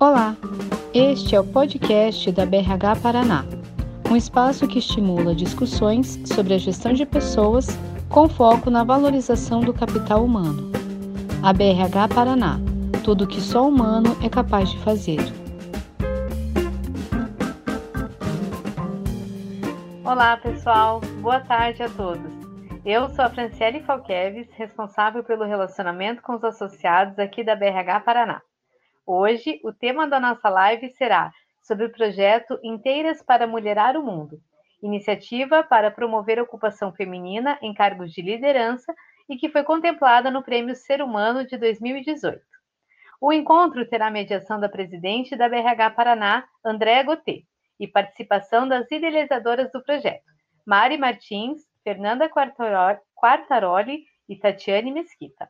Olá, este é o podcast da BRH Paraná, um espaço que estimula discussões sobre a gestão de pessoas com foco na valorização do capital humano. A BRH Paraná, tudo o que só humano é capaz de fazer. Olá, pessoal. Boa tarde a todos. Eu sou a Franciele Falqueves, responsável pelo relacionamento com os associados aqui da BRH Paraná. Hoje, o tema da nossa live será sobre o projeto Inteiras para Mulherar o Mundo, iniciativa para promover a ocupação feminina em cargos de liderança e que foi contemplada no Prêmio Ser Humano de 2018. O encontro terá mediação da presidente da BRH Paraná, Andréa Gotê, e participação das idealizadoras do projeto, Mari Martins, Fernanda Quartaroli e Tatiane Mesquita.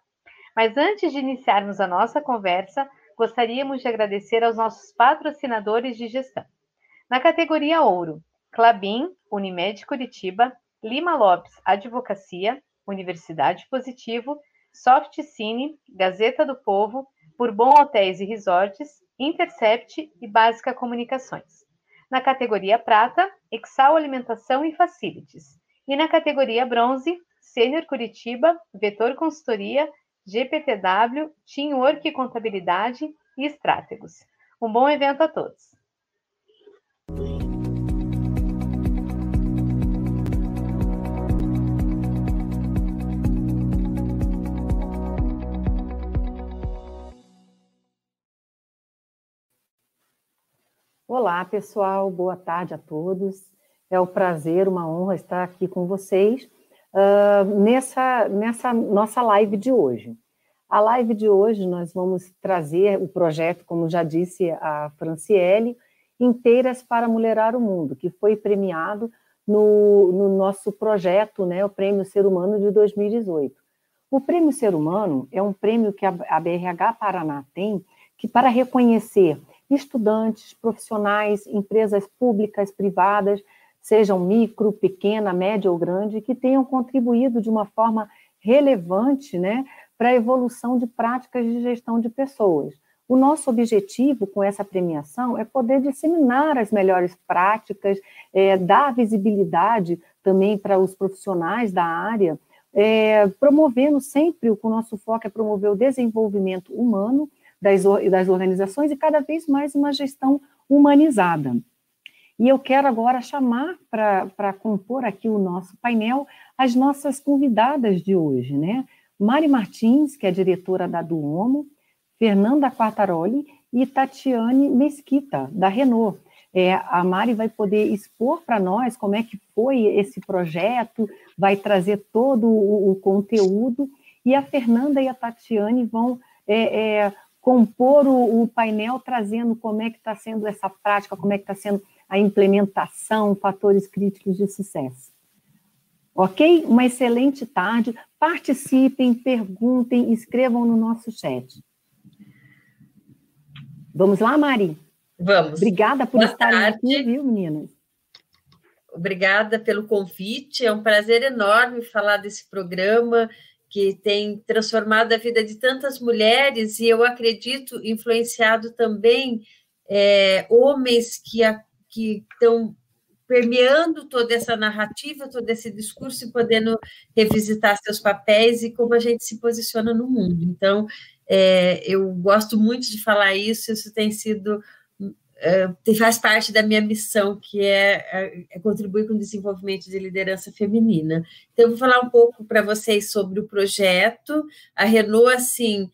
Mas antes de iniciarmos a nossa conversa, gostaríamos de agradecer aos nossos patrocinadores de gestão. Na categoria Ouro, Clabin, Unimed Curitiba, Lima Lopes Advocacia, Universidade Positivo, Soft Cine, Gazeta do Povo, Bourbon Hotéis e Resorts, Intercept e Básica Comunicações. Na categoria Prata, Exal Alimentação e Facilities. E na categoria Bronze, Sênior Curitiba, Vetor Consultoria, GPTW, Teamwork Contabilidade e Estrátegos. Um bom evento a todos! Olá, pessoal, boa tarde a todos. É um prazer, uma honra estar aqui com vocês uh, nessa, nessa nossa live de hoje. A live de hoje nós vamos trazer o projeto, como já disse a Franciele, Inteiras para Mulherar o Mundo, que foi premiado no, no nosso projeto, né, o Prêmio Ser Humano de 2018. O Prêmio Ser Humano é um prêmio que a, a BRH Paraná tem que para reconhecer estudantes, profissionais, empresas públicas, privadas, sejam micro, pequena, média ou grande, que tenham contribuído de uma forma relevante né, para a evolução de práticas de gestão de pessoas. O nosso objetivo com essa premiação é poder disseminar as melhores práticas, é, dar visibilidade também para os profissionais da área, é, promovendo sempre, o nosso foco é promover o desenvolvimento humano das, das organizações e cada vez mais uma gestão humanizada. E eu quero agora chamar para compor aqui o nosso painel as nossas convidadas de hoje, né? Mari Martins, que é diretora da Duomo, Fernanda Quartaroli e Tatiane Mesquita, da Renault. É, a Mari vai poder expor para nós como é que foi esse projeto, vai trazer todo o, o conteúdo, e a Fernanda e a Tatiane vão é, é, compor o, o, painel trazendo como é que está sendo essa prática, como é que está sendo a implementação, fatores críticos de sucesso. Ok? Uma excelente tarde. Participem, perguntem, escrevam no nosso chat. Vamos lá, Mari? Vamos. Obrigada por Boa estarem tarde. aqui, viu, meninas? Obrigada pelo convite. É um prazer enorme falar desse programa que tem transformado a vida de tantas mulheres e eu acredito influenciado também é, homens que a, que estão permeando toda essa narrativa, todo esse discurso e podendo revisitar seus papéis e como a gente se posiciona no mundo. Então, é, eu gosto muito de falar isso, isso tem sido é, faz parte da minha missão, que é, é, é, contribuir com o desenvolvimento de liderança feminina. Então, eu vou falar um pouco para vocês sobre o projeto. A Renault, assim,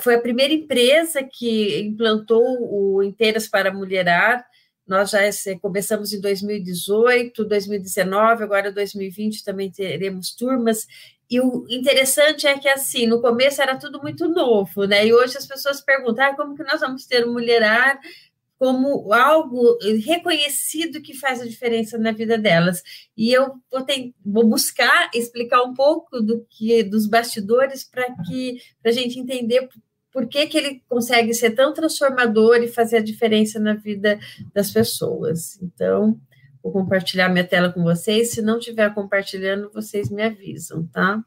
foi a primeira empresa que implantou o Inteiras para Mulherar, nós já começamos em 2018, 2019, agora 2020 também teremos turmas. E o interessante é que, assim, no começo era tudo muito novo, né? E hoje as pessoas perguntam ah, como que nós vamos ter um mulherar como algo reconhecido que faz a diferença na vida delas. E eu vou, ter, vou buscar explicar um pouco do que dos bastidores para que para a gente entender por que, que ele consegue ser tão transformador e fazer a diferença na vida das pessoas. Então, vou compartilhar minha tela com vocês. Se não estiver compartilhando, vocês me avisam, tá?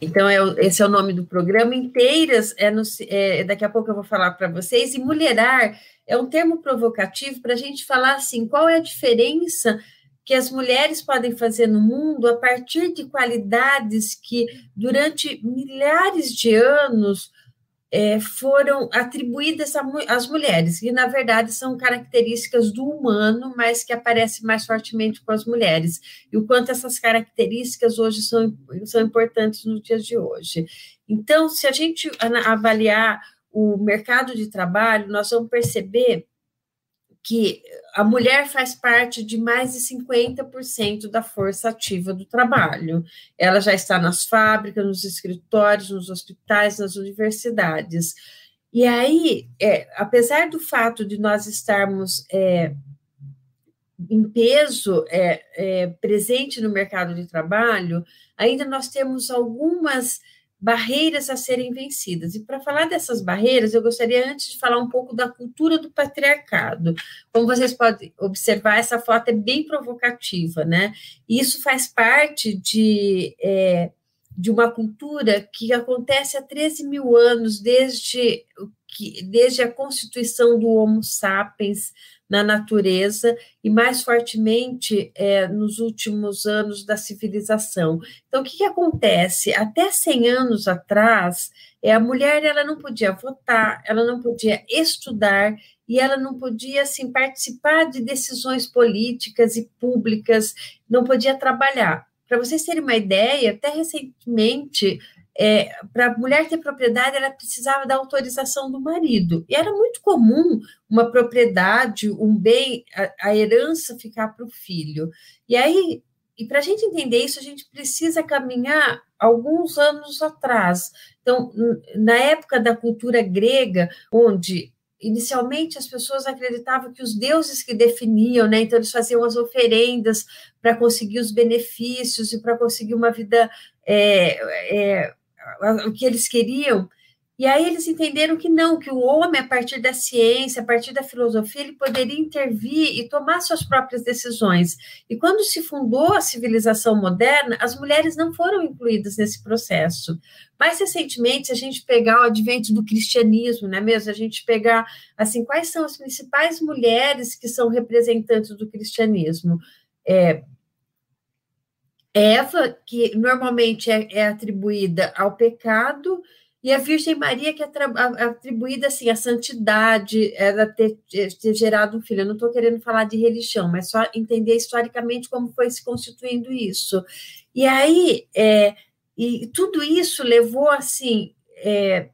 Então, é, esse é o nome do programa. Inteiras, é, no, é daqui a pouco eu vou falar para vocês. E Mulherar é um termo provocativo para a gente falar assim: qual é a diferença que as mulheres podem fazer no mundo a partir de qualidades que, durante milhares de anos, é, foram atribuídas às mulheres, e na verdade são características do humano, mas que aparecem mais fortemente com as mulheres, e o quanto essas características hoje são, são importantes nos dias de hoje. Então, se a gente avaliar o mercado de trabalho, nós vamos perceber que a mulher faz parte de mais de 50% da força ativa do trabalho. Ela já está nas fábricas, nos escritórios, nos hospitais, nas universidades. E aí, é, apesar do fato de nós estarmos é, em peso é, é presente no mercado de trabalho, ainda nós temos algumas barreiras a serem vencidas. E para falar dessas barreiras, eu gostaria antes de falar um pouco da cultura do patriarcado. Como vocês podem observar, essa foto é bem provocativa, né? E isso faz parte de, é, de uma cultura que acontece há 13 mil anos, desde, desde a constituição do Homo sapiens, na natureza e mais fortemente é, nos últimos anos da civilização. Então, o que, que acontece? Até 100 anos atrás, é, a mulher ela não podia votar, ela não podia estudar e ela não podia assim participar de decisões políticas e públicas, não podia trabalhar. Para vocês terem uma ideia, até recentemente é, para a mulher ter propriedade, ela precisava da autorização do marido. E era muito comum uma propriedade, um bem, a, a herança ficar para o filho. E aí, e para a gente entender isso, a gente precisa caminhar alguns anos atrás. Então, na época da cultura grega, onde inicialmente as pessoas acreditavam que os deuses que definiam, né? Então eles faziam as oferendas para conseguir os benefícios e para conseguir uma vida é, é, o que eles queriam. E aí eles entenderam que não, que o homem, a partir da ciência, a partir da filosofia, ele poderia intervir e tomar suas próprias decisões. E quando se fundou a civilização moderna, as mulheres não foram incluídas nesse processo. Mais recentemente, se a gente pegar o advento do cristianismo, não é mesmo? A gente pegar, assim, quais são as principais mulheres que são representantes do cristianismo? É, Eva, que normalmente é, é atribuída ao pecado, e a Virgem Maria, que é atribuída assim, à santidade, ela ter, ter gerado um filho. Eu não estou querendo falar de religião, mas só entender historicamente como foi se constituindo isso. E aí, é, e tudo isso levou assim. É,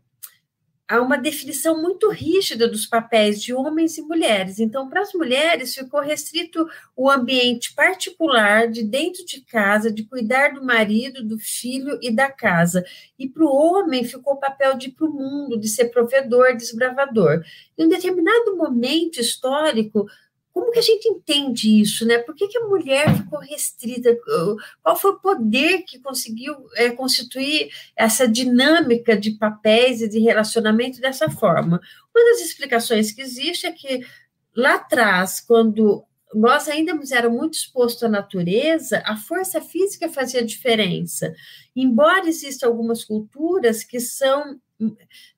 há uma definição muito rígida dos papéis de homens e mulheres. Então, para as mulheres, ficou restrito o ambiente particular de dentro de casa, de cuidar do marido, do filho e da casa. E para o homem, ficou o papel de ir para o mundo, de ser provedor, desbravador. Em um determinado momento histórico, como que a gente entende isso, né? Por que, que a mulher ficou restrita? Qual foi o poder que conseguiu é, constituir essa dinâmica de papéis e de relacionamento dessa forma? Uma das explicações que existe é que lá atrás, quando nós ainda éramos muito expostos à natureza, a força física fazia diferença. Embora existam algumas culturas que são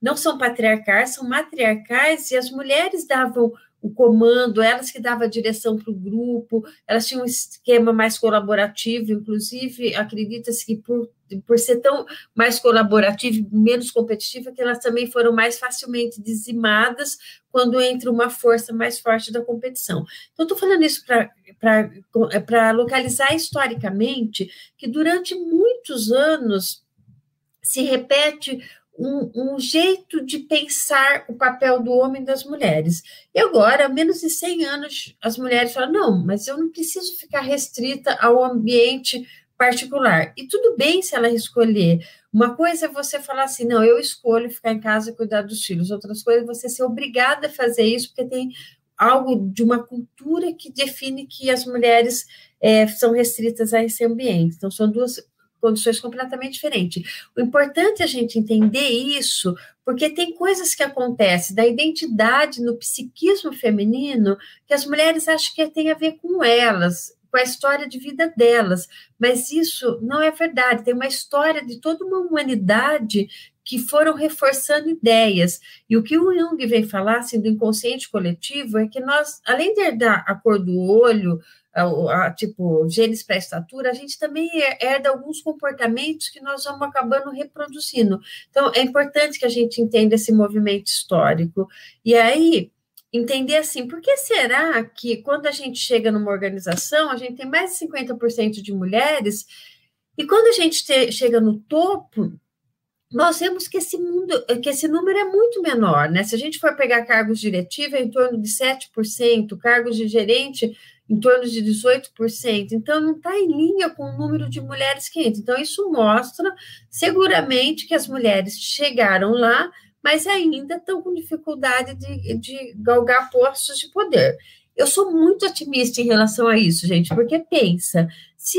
não são patriarcais, são matriarcais, e as mulheres davam o comando, elas que davam a direção para o grupo, elas tinham um esquema mais colaborativo, inclusive acredita-se que por, por ser tão mais colaborativa e menos competitiva, que elas também foram mais facilmente dizimadas quando entra uma força mais forte da competição. Então, estou falando isso para localizar historicamente que durante muitos anos se repete um, um, jeito de pensar o papel do homem e das mulheres. E agora, há menos de 100 anos, as mulheres falam: não, mas eu não preciso ficar restrita ao ambiente particular. E tudo bem se ela escolher. Uma coisa é você falar assim: não, eu escolho ficar em casa e cuidar dos filhos. Outras coisas é você ser obrigada a fazer isso, porque tem algo de uma cultura que define que as mulheres é, são restritas a esse ambiente. Então, são duas condições completamente diferentes. O importante é a gente entender isso, porque tem coisas que acontecem da identidade no psiquismo feminino que as mulheres acham que tem a ver com elas, com a história de vida delas, mas isso não é verdade. Tem uma história de toda uma humanidade que foram reforçando ideias. E o que o Jung vem falar assim, do inconsciente coletivo é que nós, além de herdar a cor do olho, a, a, tipo, genes para estatura, a gente também herda alguns comportamentos que nós vamos acabando reproduzindo. Então, é importante que a gente entenda esse movimento histórico. E aí, entender assim, por que será que quando a gente chega numa organização, a gente tem mais de 50% de mulheres, e quando a gente te, chega no topo, nós vemos que esse mundo, que esse número é muito menor, né? Se a gente for pegar cargos diretivos, é em torno de 7%, cargos de gerente em torno de 18%. Então, não está em linha com o número de mulheres que entram. Então, isso mostra seguramente que as mulheres chegaram lá, mas ainda estão com dificuldade de, de galgar postos de poder. Eu sou muito otimista em relação a isso, gente, porque pensa, se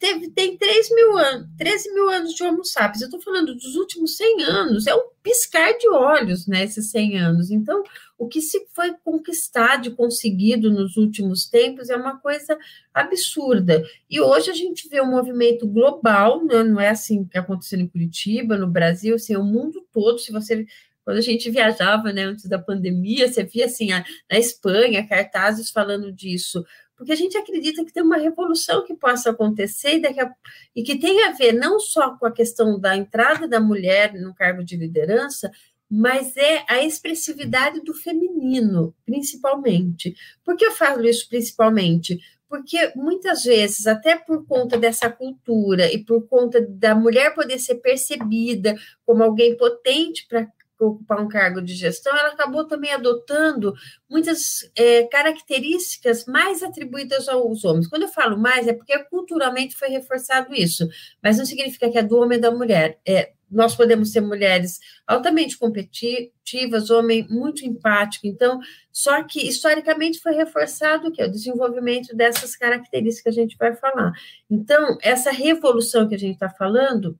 teve, tem 3 mil anos, 13 mil anos de Homo sapiens, eu estou falando dos últimos 100 anos, é um piscar de olhos, né, esses 100 anos. Então, o que se foi conquistado e conseguido nos últimos tempos é uma coisa absurda. E hoje a gente vê um movimento global, né, não é assim que aconteceu em Curitiba, no Brasil, assim, é o mundo todo, se você quando a gente viajava, né, antes da pandemia, você via assim, a, na Espanha, cartazes falando disso. Porque a gente acredita que tem uma revolução que possa acontecer e, a, e que tem a ver não só com a questão da entrada da mulher no cargo de liderança, mas é a expressividade do feminino, principalmente. Por que eu falo isso principalmente? Porque muitas vezes, até por conta dessa cultura e por conta da mulher poder ser percebida como alguém potente para ocupar um cargo de gestão, ela acabou também adotando muitas é, características mais atribuídas aos homens. Quando eu falo mais, é porque culturalmente foi reforçado isso, mas não significa que é do homem e da mulher. É, nós podemos ser mulheres altamente competitivas, homem muito empático, então, só que historicamente foi reforçado que é o desenvolvimento dessas características que a gente vai falar. Então, essa revolução que a gente está falando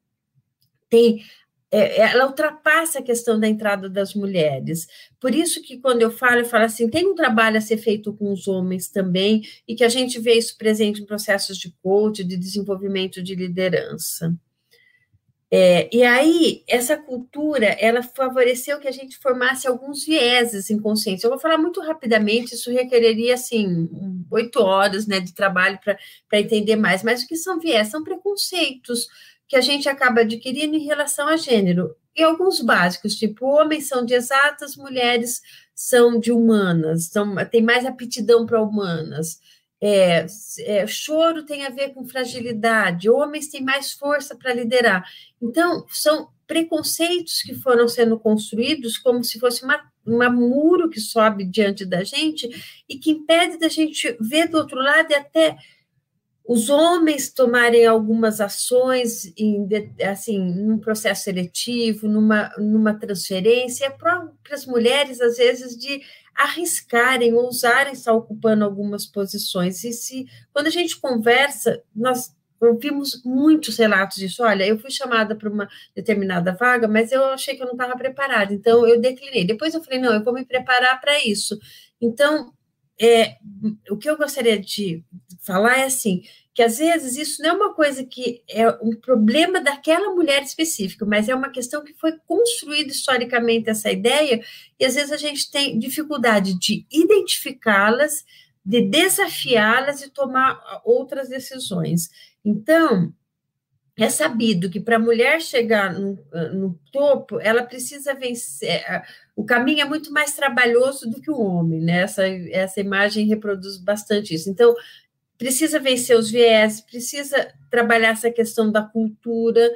tem é, ela ultrapassa a questão da entrada das mulheres. Por isso que quando eu falo, eu falo assim, tem um trabalho a ser feito com os homens também, e que a gente vê isso presente em processos de coach, de desenvolvimento de liderança. É, e aí, essa cultura, ela favoreceu que a gente formasse alguns vieses inconscientes. Eu vou falar muito rapidamente, isso requereria, assim, oito horas né, de trabalho para entender mais. Mas o que são viés? São preconceitos, que a gente acaba adquirindo em relação a gênero. E alguns básicos, tipo, homens são de exatas, mulheres são de humanas, são, tem mais aptidão para humanas. É, é, choro tem a ver com fragilidade, homens têm mais força para liderar. Então, são preconceitos que foram sendo construídos como se fosse uma, uma muro que sobe diante da gente e que impede da gente ver do outro lado e até os homens tomarem algumas ações em, assim, num processo seletivo, numa, numa transferência, para as mulheres, às vezes, de arriscarem, ousarem estar ocupando algumas posições. E se, quando a gente conversa, nós ouvimos muitos relatos disso. Olha, eu fui chamada para uma determinada vaga, mas eu achei que eu não estava preparada, então eu declinei. Depois eu falei, não, eu vou me preparar para isso. Então, é, o que eu gostaria de falar é assim, que às vezes isso não é uma coisa que é um problema daquela mulher específica, mas é uma questão que foi construída historicamente essa ideia, e às vezes a gente tem dificuldade de identificá-las, de desafiá-las e tomar outras decisões. Então, é sabido que para a mulher chegar no, no, topo, ela precisa vencer. O caminho é muito mais trabalhoso do que o homem, né? Essa, essa imagem reproduz bastante isso. Então, precisa vencer os viés, precisa trabalhar essa questão da cultura,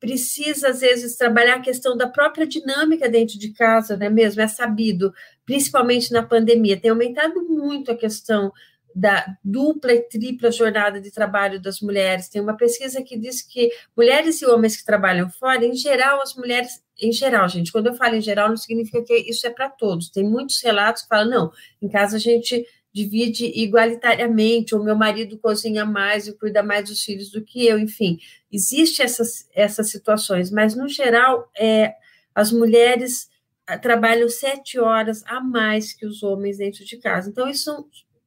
precisa, às vezes, trabalhar a questão da própria dinâmica dentro de casa, né mesmo? É sabido, principalmente na pandemia, tem aumentado muito a questão da dupla e tripla jornada de trabalho das mulheres. Tem uma pesquisa que diz que mulheres e homens que trabalham fora, em geral, as mulheres, em geral, gente, quando eu falo em geral, não significa que isso é para todos. Tem muitos relatos que falam, não, em casa a gente divide igualitariamente, ou meu marido cozinha mais e cuida mais dos filhos do que eu, enfim, existe essas, essas situações, mas no geral é, as mulheres ah, trabalham sete horas a mais que os homens dentro de casa. Então, isso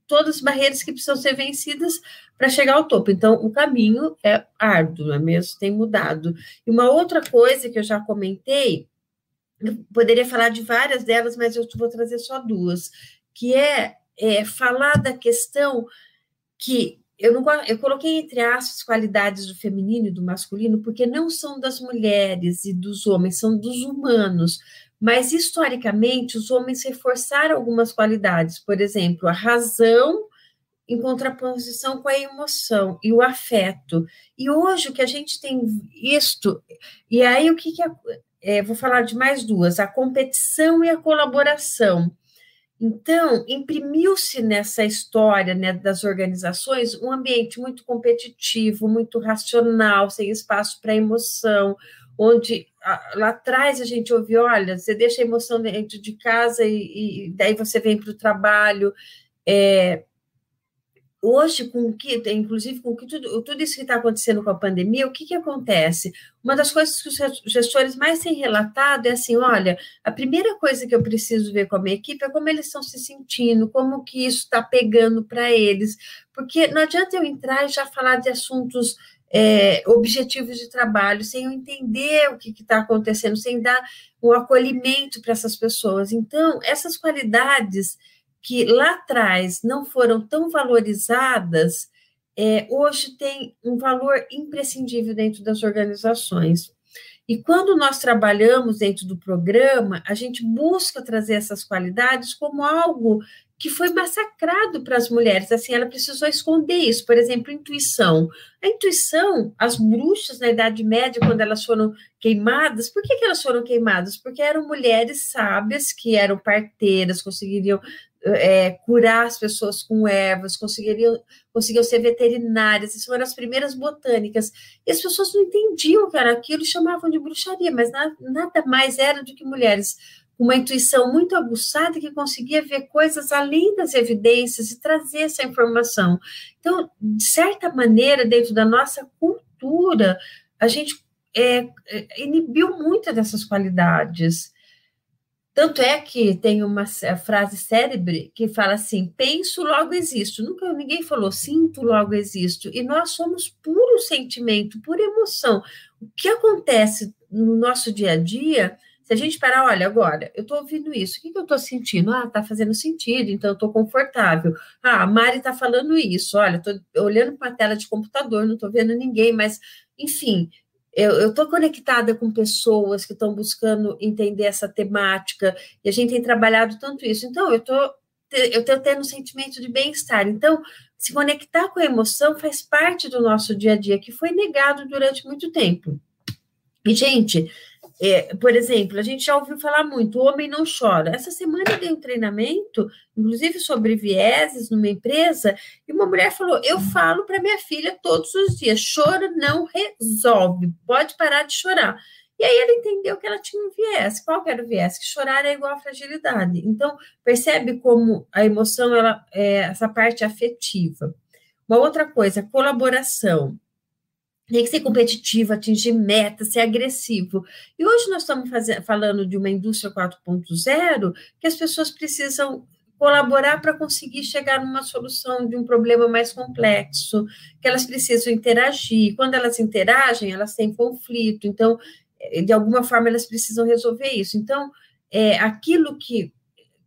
todas as barreiras que precisam ser vencidas para chegar ao topo. Então, o caminho é árduo, não é mesmo? Tem mudado. E uma outra coisa que eu já comentei, eu poderia falar de várias delas, mas eu vou trazer só duas, que é, é falar da questão que eu, não, eu coloquei entre aspas qualidades do feminino e do masculino, porque não são das mulheres e dos homens, são dos humanos. Mas, historicamente, os homens reforçaram algumas qualidades, por exemplo, a razão em contraposição com a emoção e o afeto. E hoje o que a gente tem visto, e aí o que, que é, vou falar de mais duas, a competição e a colaboração. Então, imprimiu-se nessa história né, das organizações um ambiente muito competitivo, muito racional, sem espaço para emoção, onde lá atrás a gente ouve, olha, você deixa a emoção dentro de casa e, e daí você vem para o trabalho. É, hoje, com que, inclusive com que tudo, tudo isso que está acontecendo com a pandemia, o que, que acontece? Uma das coisas que os gestores mais têm relatado é assim: olha, a primeira coisa que eu preciso ver com a minha equipe é como eles estão se sentindo, como que isso está pegando para eles, porque não adianta eu entrar e já falar de assuntos. É, objetivos de trabalho, sem eu entender o que está acontecendo, sem dar um acolhimento para essas pessoas. Então, essas qualidades que lá atrás não foram tão valorizadas, é, hoje tem um valor imprescindível dentro das organizações. E quando nós trabalhamos dentro do programa, a gente busca trazer essas qualidades como algo que foi massacrado para as mulheres. Assim, ela precisou esconder isso. Por exemplo, intuição. A intuição, as bruxas na Idade Média, quando elas foram queimadas, por que, que elas foram queimadas? Porque eram mulheres sábias que eram parteiras, conseguiriam é, curar as pessoas com ervas, conseguiriam, conseguiam ser veterinárias, isso eram as primeiras botânicas. E as pessoas não entendiam o que era aquilo chamavam de bruxaria, mas nada, nada mais era do que mulheres uma intuição muito aguçada que conseguia ver coisas além das evidências e trazer essa informação. Então, de certa maneira, dentro da nossa cultura, a gente é, é inibiu muitas dessas qualidades. Tanto é que tem uma frase célebre que fala assim: penso, logo existo. Nunca ninguém falou sinto, logo existo. E nós somos puro sentimento, pura emoção. O que acontece no nosso dia a dia, se a gente parar, olha, agora, eu estou ouvindo isso, o que, que eu estou sentindo? Ah, está fazendo sentido, então eu estou confortável. Ah, a Mari está falando isso, olha, estou olhando para a tela de computador, não estou vendo ninguém, mas, enfim, eu estou conectada com pessoas que estão buscando entender essa temática, e a gente tem trabalhado tanto isso. Então, eu estou eu estou tendo um sentimento de bem-estar. Então, se conectar com a emoção faz parte do nosso dia a dia, que foi negado durante muito tempo. E, gente, é, por exemplo, a gente já ouviu falar muito, o homem não chora. Essa semana eu dei um treinamento, inclusive sobre vieses numa empresa, e uma mulher falou: Eu falo para minha filha todos os dias: choro não resolve, pode parar de chorar. E aí ela entendeu que ela tinha um viés. Qual era o viés? Que chorar é igual a fragilidade. Então, percebe como a emoção, ela é essa parte afetiva. Uma outra coisa, colaboração tem que ser competitivo, atingir metas, ser agressivo. E hoje nós estamos fazendo, falando de uma indústria 4.0 que as pessoas precisam colaborar para conseguir chegar numa solução de um problema mais complexo, que elas precisam interagir. Quando elas interagem, elas têm conflito. Então, eh, de alguma forma, elas precisam resolver isso. Então, é, aquilo que,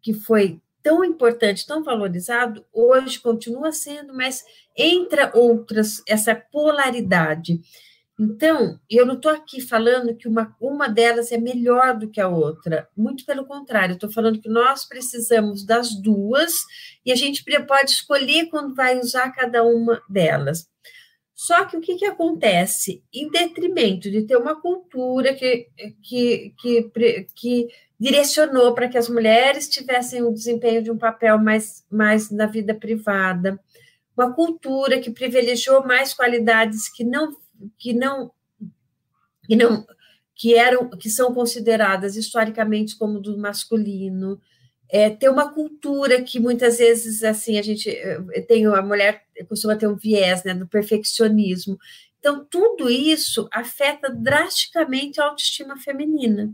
que foi tão importante, tão valorizado, hoje continua sendo, mas entra outras, essa polaridade. Então, eu não estou aqui falando que uma, uma delas é melhor do que a outra, muito pelo contrário, estou falando que nós precisamos das duas e a gente pode escolher quando vai usar cada uma delas. Só que o que, que acontece? Em detrimento de ter uma cultura que, que, que, que direcionou para que as mulheres tivessem o desempenho de um papel mais, mais na vida privada, uma cultura que privilegiou mais qualidades que não que não que não que eram que são consideradas historicamente como do masculino. É, ter uma cultura que muitas vezes assim a gente eh, tem a mulher costuma ter um viés né, do perfeccionismo. Então tudo isso afeta drasticamente a autoestima feminina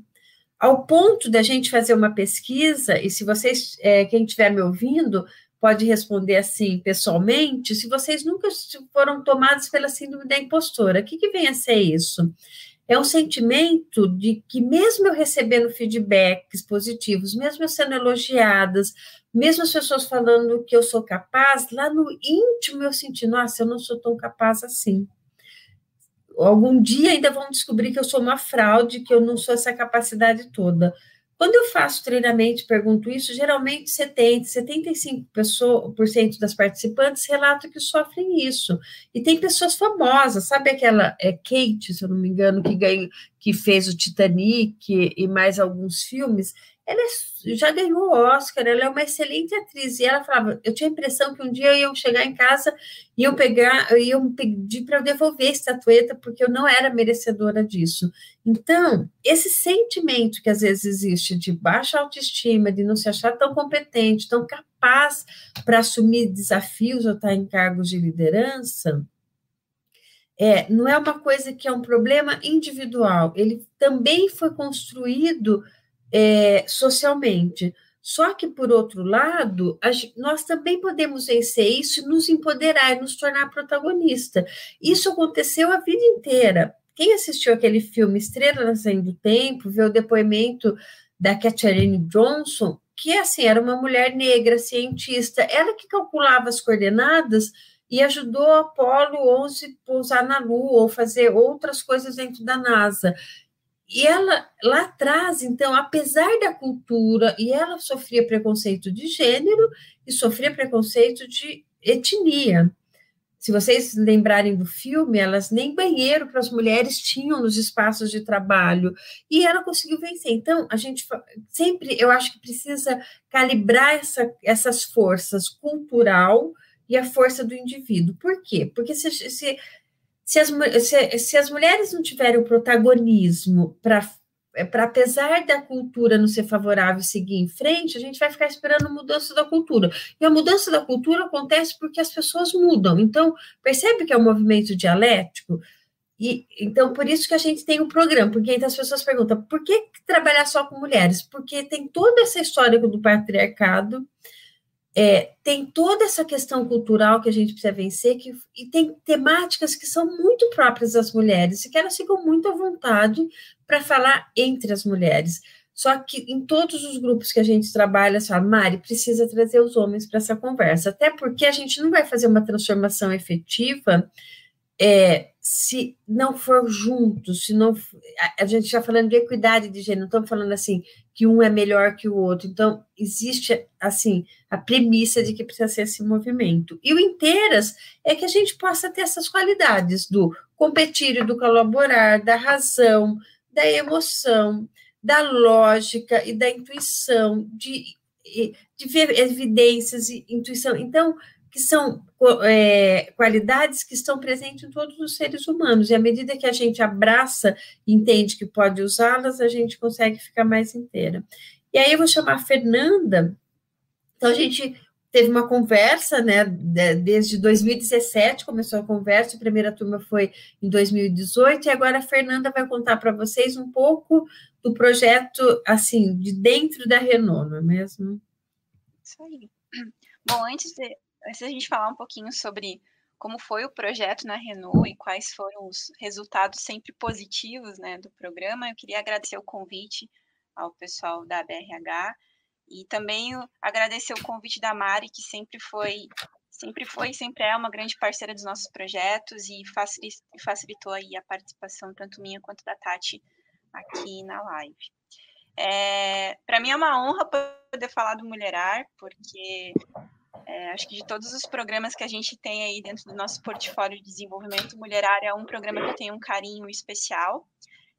ao ponto da gente fazer uma pesquisa e se vocês é, quem estiver me ouvindo pode responder assim pessoalmente, se vocês nunca foram tomados pela síndrome da impostora. O que, que vem a ser isso? É um sentimento de que, mesmo eu recebendo feedbacks positivos, mesmo eu sendo elogiadas, mesmo as pessoas falando que eu sou capaz, lá no íntimo eu senti, nossa, eu não sou tão capaz assim. Algum dia ainda vão descobrir que eu sou uma fraude, que eu não sou essa capacidade toda. Quando eu faço treinamento e pergunto isso, geralmente 70%, 75% das participantes relatam que sofrem isso. E tem pessoas famosas, sabe aquela é, Kate, se eu não me engano, que, ganhou, que fez o Titanic e mais alguns filmes? Ela é, já ganhou o Oscar, ela é uma excelente atriz. E ela falava: eu tinha a impressão que um dia eu ia chegar em casa e eu pegar, eu ia pedir para eu devolver a estatueta, porque eu não era merecedora disso. Então, esse sentimento que às vezes existe de baixa autoestima, de não se achar tão competente, tão capaz para assumir desafios ou estar em cargos de liderança. É, não é uma coisa que é um problema individual, ele também foi construído é, socialmente. Só que, por outro lado, nós também podemos vencer isso e nos empoderar e nos tornar protagonista. Isso aconteceu a vida inteira. Quem assistiu aquele filme Estrela Nascendo do Tempo, viu o depoimento da Catherine Johnson, que assim era uma mulher negra, cientista, ela que calculava as coordenadas e ajudou a Apollo 11 pousar na Lua ou fazer outras coisas dentro da NASA. E ela, lá atrás, então, apesar da cultura, e ela sofria preconceito de gênero e sofria preconceito de etnia. Se vocês lembrarem do filme, elas nem banheiro para as mulheres tinham nos espaços de trabalho, e ela conseguiu vencer. Então, a gente sempre, eu acho que precisa calibrar essa, essas forças cultural e a força do indivíduo. Por quê? Porque se, se se as, se, se as mulheres não tiverem o protagonismo para para apesar da cultura não ser favorável seguir em frente, a gente vai ficar esperando mudança da cultura. E a mudança da cultura acontece porque as pessoas mudam. Então, percebe que é um movimento dialético? E então por isso que a gente tem um programa, porque então as pessoas perguntam: por que trabalhar só com mulheres? Porque tem toda essa história do patriarcado é, tem toda essa questão cultural que a gente precisa vencer, que, e tem temáticas que são muito próprias das mulheres, e que elas ficam muito à vontade para falar entre as mulheres. Só que em todos os grupos que a gente trabalha, a Mari, precisa trazer os homens para essa conversa, até porque a gente não vai fazer uma transformação efetiva é, se não for junto, se não. A, gente está falando de equidade de gênero, não estamos falando assim que um é melhor que o outro. Então, existe, assim, a premissa de que precisa ser esse movimento. E o inteiras é que a gente possa ter essas qualidades do competir e do colaborar, da razão, da emoção, da lógica e da intuição, de, de ver evidências e intuição. Então, que são é, qualidades que estão presentes em todos os seres humanos, e à medida que a gente abraça e entende que pode usá-las, a gente consegue ficar mais inteira. E aí eu vou chamar a Fernanda, então a gente teve uma conversa, né, desde 2017 começou a conversa, a primeira turma foi em 2018, e agora a Fernanda vai contar para vocês um pouco do projeto, assim, de dentro da Renault, não é mesmo? Isso aí. Bom, antes de, antes da gente falar um pouquinho sobre como foi o projeto na Renault e quais foram os resultados sempre positivos né, do programa, eu queria agradecer o convite ao pessoal da BRH e também agradecer o convite da Mari, que sempre foi, sempre foi sempre é uma grande parceira dos nossos projetos e facilitou aí a participação tanto minha quanto da Tati aqui na live. É, Para mim é uma honra poder falar do Mulherar, porque é, acho que de todos os programas que a gente tem aí dentro do nosso portfólio de desenvolvimento, Mulherar é um programa que eu tenho um carinho especial.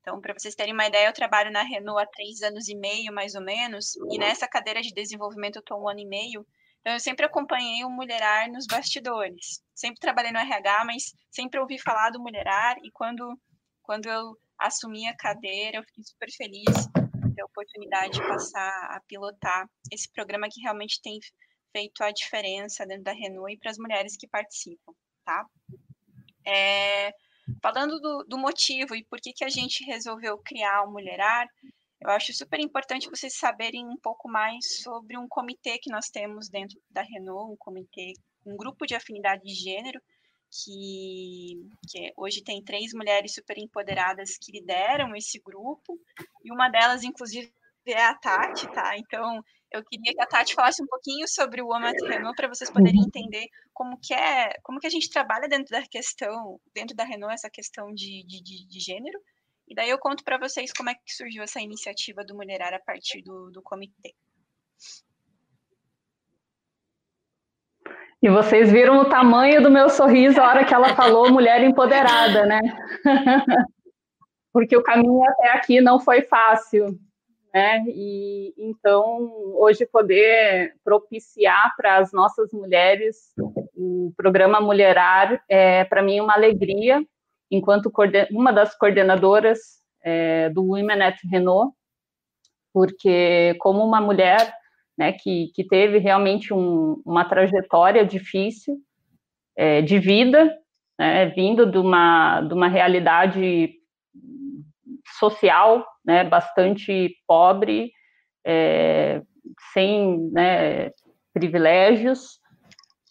Então, para vocês terem uma ideia, eu trabalho na Renault há três anos e meio, mais ou menos, e nessa cadeira de desenvolvimento eu estou um ano e meio. Então, eu sempre acompanhei o Mulherar nos bastidores. Sempre trabalhei no RH, mas sempre ouvi falar do Mulherar, e quando, quando eu assumi a cadeira, eu fiquei super feliz ter a oportunidade de passar a pilotar esse programa que realmente tem feito a diferença dentro da Renault e para as mulheres que participam, tá? É, falando do, do, motivo e por que, que a gente resolveu criar o Mulherar, eu acho super importante vocês saberem um pouco mais sobre um comitê que nós temos dentro da Renault, um comitê, um grupo de afinidade de gênero, que, que hoje tem três mulheres super empoderadas que lideram esse grupo, e uma delas, inclusive, é a Tati, tá? Então, eu queria que a Tati falasse um pouquinho sobre o Woman Renault para vocês poderem uhum. entender como que é, como que a gente trabalha dentro da questão, dentro da Renault, essa questão de, de, de gênero. E daí eu conto para vocês como é que surgiu essa iniciativa do Mulherar a partir do, do comitê. E vocês viram o tamanho do meu sorriso a hora que ela falou mulher empoderada, né? Porque o caminho até aqui não foi fácil, né? E então hoje poder propiciar para as nossas mulheres o programa Mulherar é para mim uma alegria, enquanto uma das coordenadoras é, do Women at Renault, porque como uma mulher né, que, que teve realmente um, uma trajetória difícil é, de vida, né, vindo de uma, de uma realidade social né, bastante pobre, é, sem né, privilégios,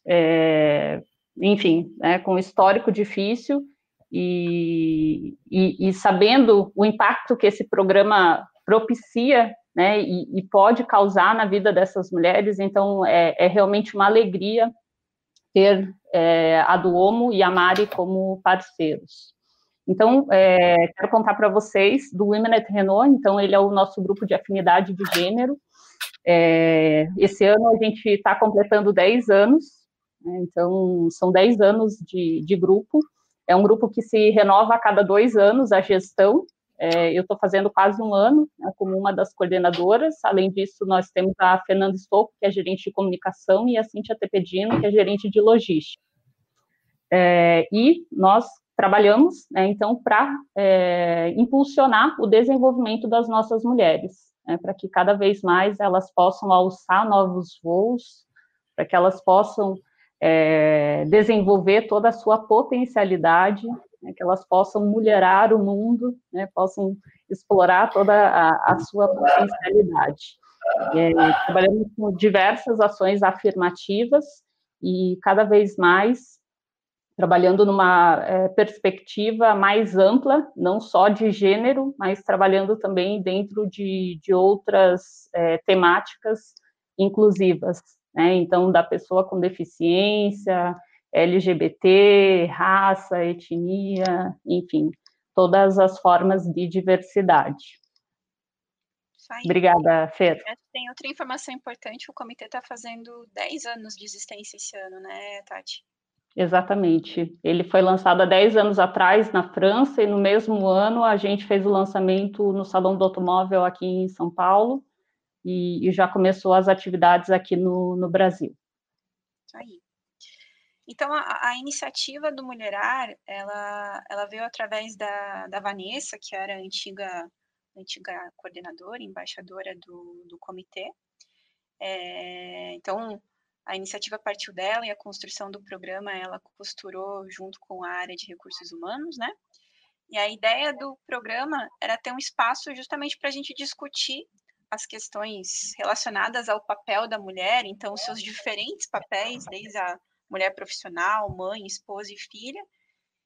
é, enfim, né, com histórico difícil, e, e, e, sabendo o impacto que esse programa propicia né, e, e, pode causar na vida dessas mulheres. Então, é, é realmente uma alegria ter é, a Duomo e a Mari como parceiros. Então, é, quero contar para vocês do Women at Renault. Então, ele é o nosso grupo de afinidade de gênero. É, esse ano a gente está completando 10 anos, né, então são 10 anos de, de grupo. É um grupo que se renova a cada dois anos a gestão, é, eu estou fazendo quase um ano né, como uma das coordenadoras. Além disso, nós temos a Fernanda Stocco, que é gerente de comunicação, e a Cíntia Tepedino, que é gerente de logística. É, e nós trabalhamos, né, então, para é, impulsionar o desenvolvimento das nossas mulheres, né, para que cada vez mais elas possam alçar novos voos, para que elas possam é, desenvolver toda a sua potencialidade né, que elas possam mulherar o mundo, né, possam explorar toda a, a sua potencialidade. É, trabalhamos com diversas ações afirmativas e cada vez mais trabalhando numa é, perspectiva mais ampla, não só de gênero, mas trabalhando também dentro de, de outras é, temáticas inclusivas, né? Então, da pessoa com deficiência, LGBT, raça, etnia, enfim, todas as formas de diversidade. Obrigada, Fer. Tem outra informação importante, o comitê está fazendo 10 anos de existência esse ano, né, Tati? Exatamente. Ele foi lançado há 10 anos atrás na França e no mesmo ano a gente fez o lançamento no Salão do Automóvel aqui em São Paulo e, e já começou as atividades aqui no, no Brasil. Aí. Então, a, a, iniciativa do Mulherar, ela, ela veio através da, da Vanessa, que era a antiga, antiga coordenadora, embaixadora do, do comitê. É, então, a iniciativa partiu dela e a construção do programa ela costurou junto com a área de recursos humanos, né? E a ideia do programa era ter um espaço justamente para a gente discutir as questões relacionadas ao papel da mulher, então, seus diferentes papéis, desde a mulher profissional, mãe, esposa e filha,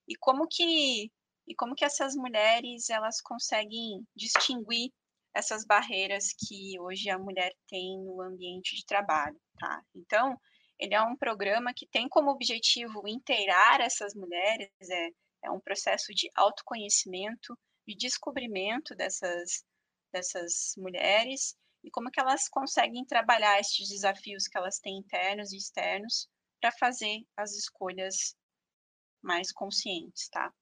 e como que e como que essas mulheres elas conseguem distinguir essas barreiras que hoje a mulher tem no ambiente de trabalho, tá? Então, ele é um programa que tem como objetivo inteirar essas mulheres, é, é um processo de autoconhecimento, de descobrimento dessas, dessas mulheres e como que elas conseguem trabalhar esses desafios que elas têm internos e externos para fazer as escolhas mais conscientes, tá?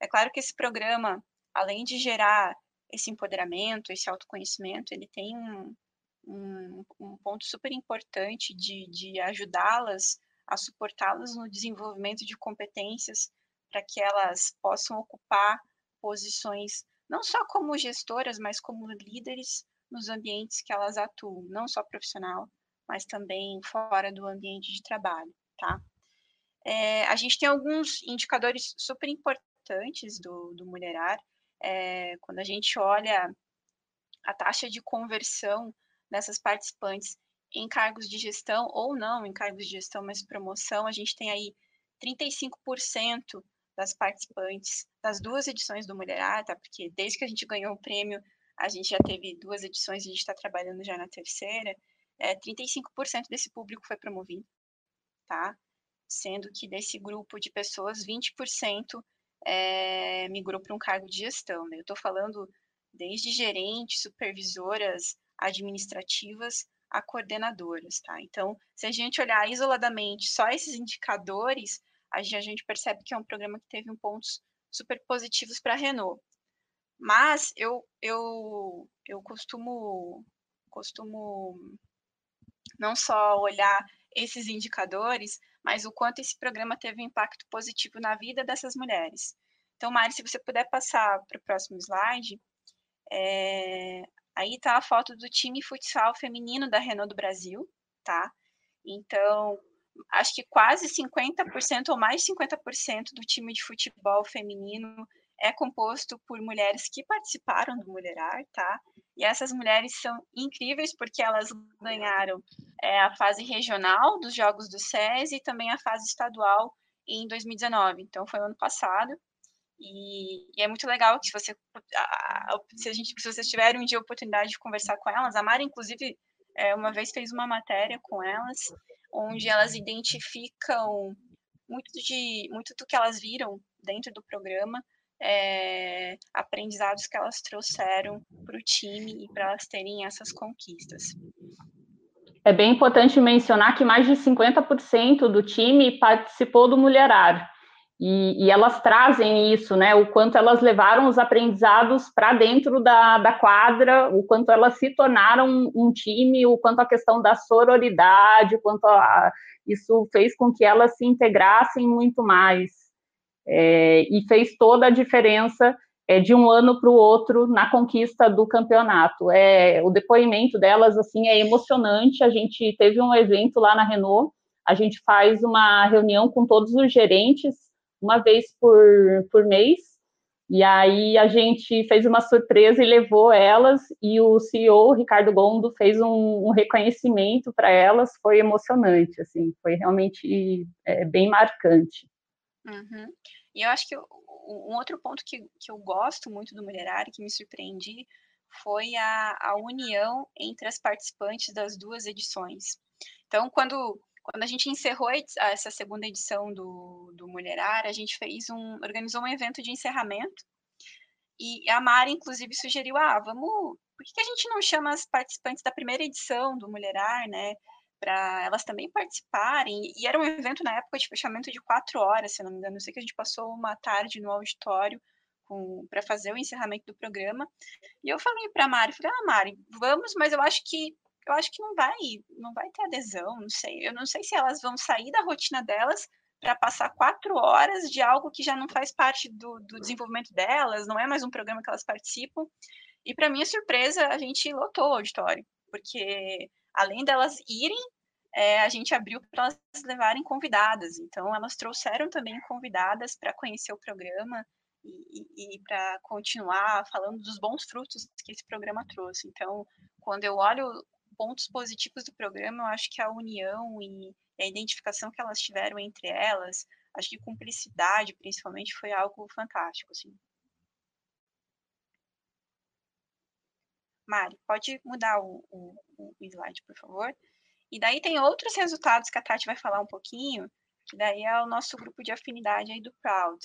É claro que esse programa, além de gerar esse empoderamento, esse autoconhecimento, ele tem um, um, um ponto super importante de, de ajudá-las a suportá-las no desenvolvimento de competências para que elas possam ocupar posições não só como gestoras, mas como líderes nos ambientes que elas atuam, não só profissional, mas também fora do ambiente de trabalho, tá? É, a gente tem alguns indicadores super importantes do, do mulherar. É, quando a gente olha a taxa de conversão dessas participantes em cargos de gestão ou não em cargos de gestão, mas promoção, a gente tem aí 35% das participantes das duas edições do Mulherar, tá? Porque desde que a gente ganhou o prêmio, a gente já teve duas edições e a gente está trabalhando já na terceira. É, 35% desse público foi promovido, tá? Sendo que desse grupo de pessoas, 20% é, migrou para um cargo de gestão. Né? Eu estou falando desde gerentes, supervisoras administrativas a coordenadoras, tá? Então, se a gente olhar isoladamente só esses indicadores, a gente, a gente percebe que é um programa que teve um pontos super positivos para a Renault. Mas eu, eu, eu costumo, costumo não só olhar esses indicadores, mas o quanto esse programa teve um impacto positivo na vida dessas mulheres. Então, Mari, se você puder passar para o próximo slide, é, aí está a foto do time futsal feminino da Renault do Brasil, tá? Então, acho que quase 50% ou mais de 50% do time de futebol feminino é composto por mulheres que participaram do Mulherar, tá? E essas mulheres são incríveis porque elas ganharam é, a fase regional dos Jogos do SESI e também a fase estadual em 2019. Então, foi ano passado. E, e, é muito legal que se você, se, a gente, se vocês tiverem um dia a oportunidade de conversar com elas, a Mari, inclusive, é, uma vez fez uma matéria com elas, onde elas identificam muito, de, muito do que elas viram dentro do programa, é, aprendizados que elas trouxeram para o time e para elas terem essas conquistas. É bem importante mencionar que mais de 50% do time participou do Mulherar. E, e, elas trazem isso, né? O quanto elas levaram os aprendizados para dentro da, da quadra, o quanto elas se tornaram um, time, o quanto a questão da sororidade, quanto a, isso fez com que elas se integrassem muito mais. É, e fez toda a diferença é, de um ano para o outro na conquista do campeonato. É, o depoimento delas assim é emocionante. A gente teve um evento lá na Renault. A gente faz uma reunião com todos os gerentes uma vez por, por mês. E aí a gente fez uma surpresa e levou elas, e o CEO, Ricardo Gondo, fez um, um reconhecimento para elas, foi emocionante, assim, foi realmente é, bem marcante. Uhum. E eu acho que um outro ponto que, que eu gosto muito do Mulherário, que me surpreendi, foi a, a união entre as participantes das duas edições. Então, quando quando a gente encerrou essa segunda edição do, do Mulherar, a gente fez um, organizou um evento de encerramento e a Mari, inclusive, sugeriu, ah, vamos, por que a gente não chama as participantes da primeira edição do Mulherar, né, para elas também participarem? E era um evento na época de fechamento de quatro horas, se não me engano. Eu sei que a gente passou uma tarde no auditório para fazer o encerramento do programa. E eu falei para a Mari, falei, ah, Mari, vamos, mas eu acho que eu acho que não vai, não vai ter adesão, não sei. Eu não sei se elas vão sair da rotina delas para passar quatro horas de algo que já não faz parte do, do, desenvolvimento delas, não é mais um programa que elas participam. E para minha surpresa, a gente lotou o auditório, porque além delas irem, é, a gente abriu para elas levarem convidadas. Então, elas trouxeram também convidadas para conhecer o programa e, e, para continuar falando dos bons frutos que esse programa trouxe. Então, quando eu olho pontos positivos do programa, eu acho que a união e a identificação que elas tiveram entre elas, acho que cumplicidade, principalmente, foi algo fantástico, assim. Mari, pode mudar o, o, o slide, por favor? E daí tem outros resultados que a Tati vai falar um pouquinho, que daí é o nosso grupo de afinidade aí do Proud.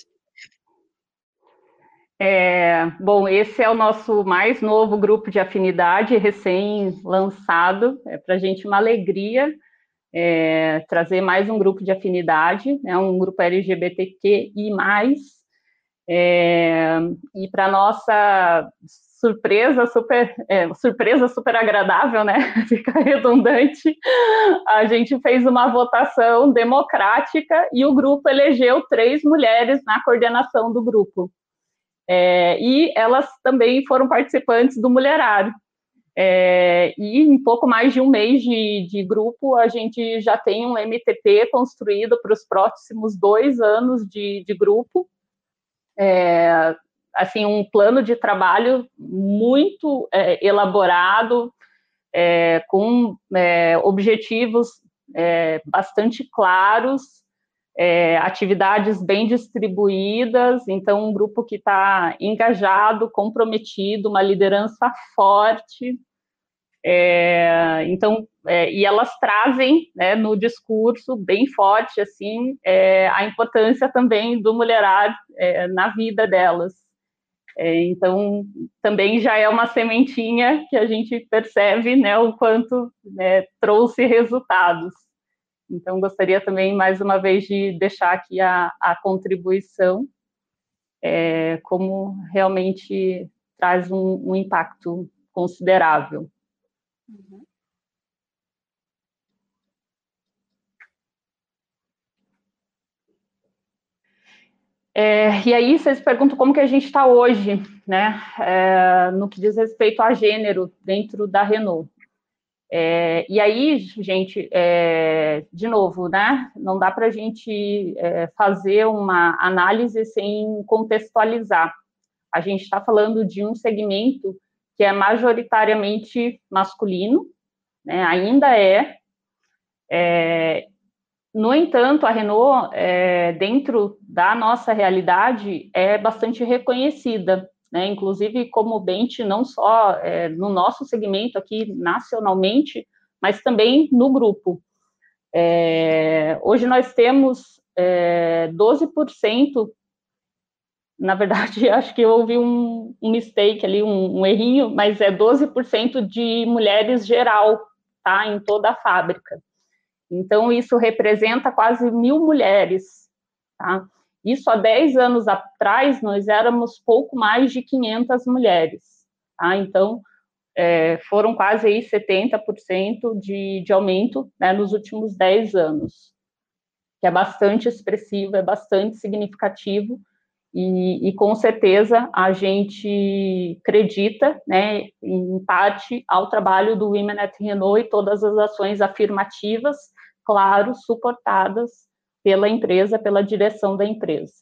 É, bom, esse é o nosso mais novo grupo de afinidade, recém-lançado. É para a gente uma alegria é, trazer mais um grupo de afinidade, né, um grupo LGBTQI+. É, e para nossa surpresa super é, surpresa super agradável, né? Fica redundante. A gente fez uma votação democrática e o grupo elegeu três mulheres na coordenação do grupo. É, e elas também foram participantes do Mulherário. É, e em pouco mais de um mês de, de, grupo, a gente já tem um MTP construído para os próximos dois anos de, de grupo. É, assim um plano de trabalho muito é, elaborado, é, com é, objetivos é, bastante claros, é, atividades bem distribuídas, então um grupo que está engajado, comprometido, uma liderança forte. É, então, e elas trazem né, no discurso bem forte assim a importância também do mulherado é, na vida delas. É, então, também já é uma sementinha que a gente percebe né, o quanto né, trouxe resultados. Então, gostaria também, mais uma vez, de deixar aqui a, a contribuição, é, como realmente traz um, um impacto considerável. Uhum. É, e aí vocês perguntam como que a gente está hoje, né, é, no que diz respeito a gênero dentro da Renault. É, e aí, gente, é, de novo, né, não dá para a gente é, fazer uma análise sem contextualizar. A gente está falando de um segmento que é majoritariamente masculino, né, ainda é, é no entanto, a Renault, é, dentro da nossa realidade, é bastante reconhecida, né? inclusive como Bent, não só é, no nosso segmento aqui nacionalmente, mas também no grupo. É, hoje nós temos 12%, é, na verdade, acho que houve um, um mistake ali, um, um errinho, mas é 12% de mulheres geral, tá, em toda a fábrica. Então, isso representa quase mil mulheres. Tá? Isso há 10 anos atrás, nós éramos pouco mais de 500 mulheres. Tá? Então, é, foram quase aí 70% de, de aumento né, nos últimos 10 anos, que é bastante expressivo, é bastante significativo, e, e, com certeza a gente acredita, né, em parte, ao trabalho do Women at Renault e todas as ações afirmativas claro, suportadas pela empresa, pela direção da empresa.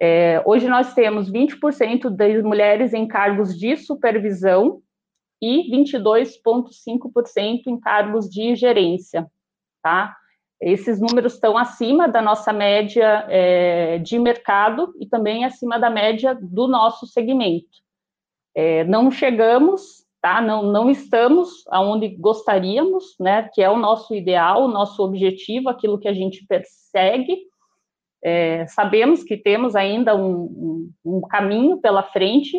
É, hoje nós temos 20% das mulheres em cargos de supervisão e 22,5% em cargos de gerência, tá? Esses números estão acima da nossa média é, de mercado e também acima da média do nosso segmento. É, não chegamos tá? Não, não estamos aonde gostaríamos, né? Que é o nosso ideal, o nosso objetivo, aquilo que a gente persegue. É, sabemos que temos ainda um, um, um caminho pela frente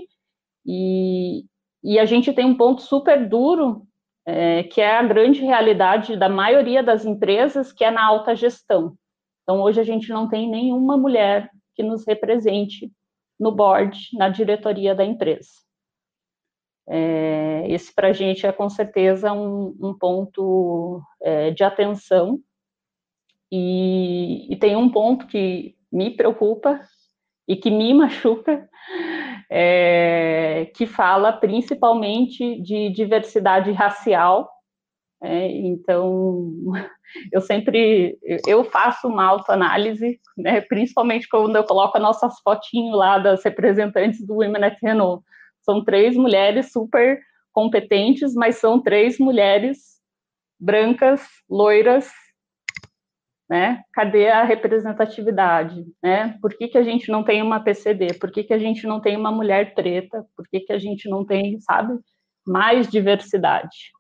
e, e, a gente tem um ponto super duro, é, que é a grande realidade da maioria das empresas, que é na alta gestão. Então, hoje a gente não tem nenhuma mulher que nos represente no board, na diretoria da empresa. É, esse para a gente é com certeza um, um ponto é, de atenção. E, e, tem um ponto que me preocupa e que me machuca, é, que fala principalmente de diversidade racial. É, então, eu sempre eu faço uma autoanálise, né, principalmente quando eu coloco as nossas fotinhos lá das representantes do Women at Renault são três mulheres super competentes, mas são três mulheres brancas, loiras, né? Cadê a representatividade, né? Por que, que a gente não tem uma PCD? Por que, que a gente não tem uma mulher preta? Por que, que a gente não tem, sabe, mais diversidade?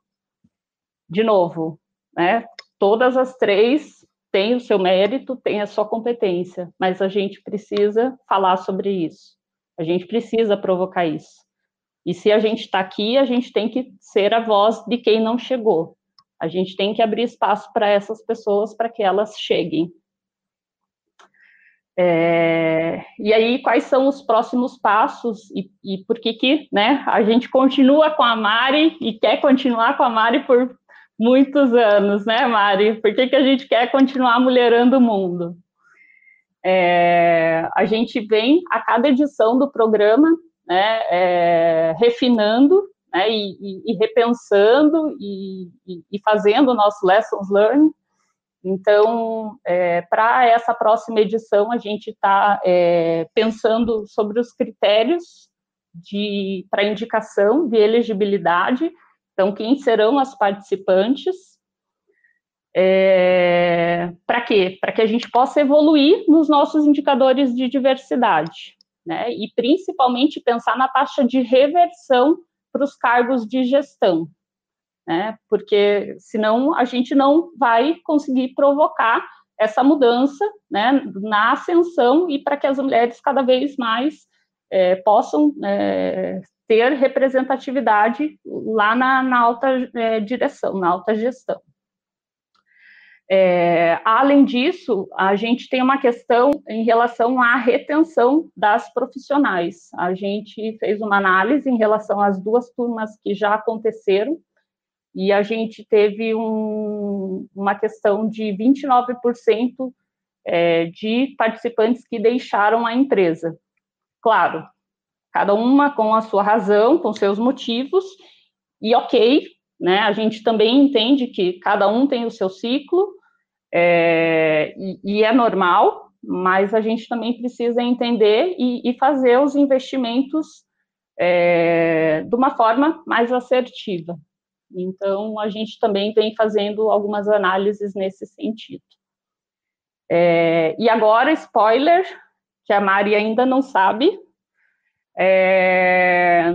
De novo, né? Todas as três têm o seu mérito, têm a sua competência, mas a gente precisa falar sobre isso. A gente precisa provocar isso. E se a gente está aqui, a gente tem que ser a voz de quem não chegou. A gente tem que abrir espaço para essas pessoas para que elas cheguem. É, e aí, quais são os próximos passos e, e, por que que, né, a gente continua com a Mari e quer continuar com a Mari por muitos anos, né, Mari? Por que que a gente quer continuar mulherando o mundo? É, a gente vem a cada edição do programa né, é, refinando né, e, e, e, repensando e, e, fazendo o nosso lessons learned Então, é, para essa próxima edição, a gente está é, pensando sobre os critérios para indicação de elegibilidade. Então, quem serão as participantes? É, para quê? Para que a gente possa evoluir nos nossos indicadores de diversidade, né? E principalmente pensar na taxa de reversão para os cargos de gestão né? Porque senão a gente não vai conseguir provocar essa mudança, né, na ascensão e para que as mulheres cada vez mais é, possam é, ter representatividade lá na, na alta é, direção, na alta gestão. É, além disso, a gente tem uma questão em relação à retenção das profissionais. A gente fez uma análise em relação às duas turmas que já aconteceram, e a gente teve um, uma questão de 29% é, de participantes que deixaram a empresa. Claro, cada uma com a sua razão, com seus motivos, e ok, né? A gente também entende que cada um tem o seu ciclo, é, e, e, é normal, mas a gente também precisa entender e, e fazer os investimentos é, de uma forma mais assertiva. Então, a gente também vem fazendo algumas análises nesse sentido. É, e agora, spoiler, que a Mari ainda não sabe, é,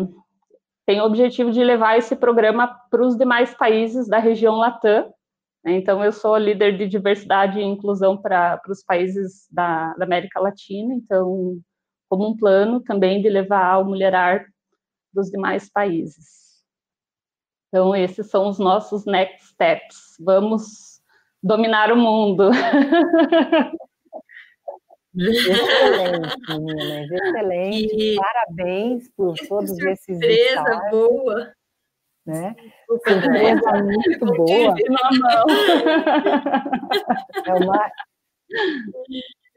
tem o objetivo de levar esse programa para os demais países da região Latam. Né? Então, eu sou líder de diversidade e inclusão para os países da, da, América Latina, então, como um plano também de levar o Mulherar dos demais países. Então, esses são os nossos next steps. Vamos dominar o mundo. Excelente, meninas, excelente. E... Parabéns por todos esses Surpresa boa. Né? Surpresa muito boa. É uma,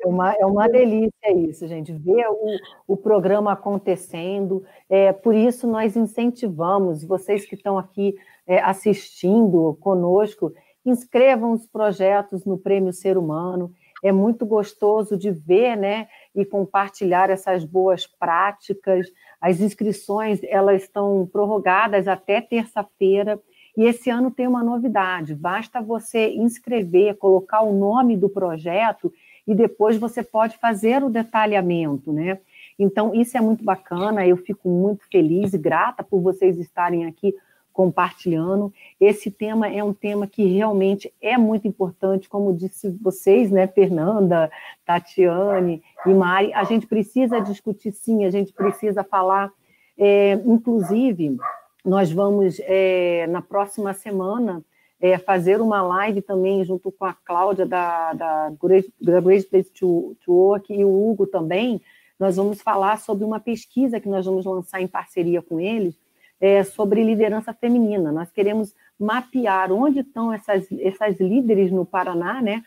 é uma, é uma delícia isso, gente, ver o, o programa acontecendo. É, por isso, nós incentivamos vocês que estão aqui é, assistindo conosco, inscrevam os projetos no Prêmio Ser Humano. É muito gostoso de ver né, e compartilhar essas boas práticas. As inscrições elas estão prorrogadas até terça-feira. E esse ano tem uma novidade: basta você inscrever, colocar o nome do projeto e depois você pode fazer o detalhamento, né? Então, isso é muito bacana, eu fico muito feliz e grata por vocês estarem aqui compartilhando. Esse tema é um tema que realmente é muito importante, como disse vocês, né, Fernanda, Tatiane e Mari, a gente precisa discutir sim, a gente precisa falar. É, inclusive, nós vamos, é, na próxima semana, é, fazer uma live também junto com a Cláudia da, da, da Great Place to, to Work e o Hugo também. Nós vamos falar sobre uma pesquisa que nós vamos lançar em parceria com eles é, sobre liderança feminina. Nós queremos mapear onde estão essas, essas líderes no Paraná, né?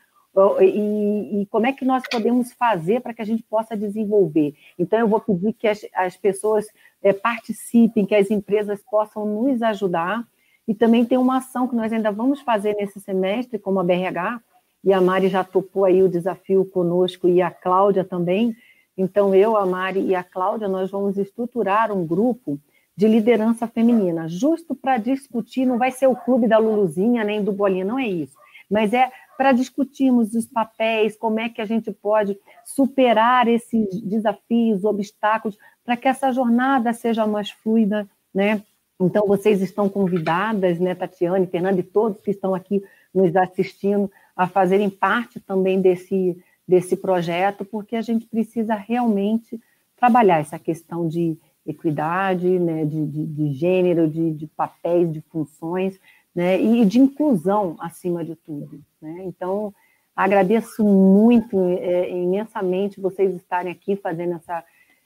E, e, como é que nós podemos fazer para que a gente possa desenvolver. Então, eu vou pedir que as, as pessoas é, participem, que as empresas possam nos ajudar e também tem uma ação que nós ainda vamos fazer nesse semestre, como a BRH, e a Mari já topou aí o desafio conosco, e a Cláudia também. Então, eu, a Mari e a Cláudia, nós vamos estruturar um grupo de liderança feminina, justo para discutir, não vai ser o clube da Luluzinha nem do Bolinha, não é isso, mas é para discutirmos os papéis, como é que a gente pode superar esses desafios, obstáculos, para que essa jornada seja mais fluida, né? Então, vocês estão convidadas, né, Tatiane, Fernanda e todos que estão aqui nos assistindo, a fazerem parte também desse, desse projeto, porque a gente precisa realmente trabalhar essa questão de equidade, né, de, de, de gênero, de, de, papéis, de funções, né, e de inclusão acima de tudo. Né? Então, agradeço muito, é, imensamente, vocês estarem aqui fazendo essa,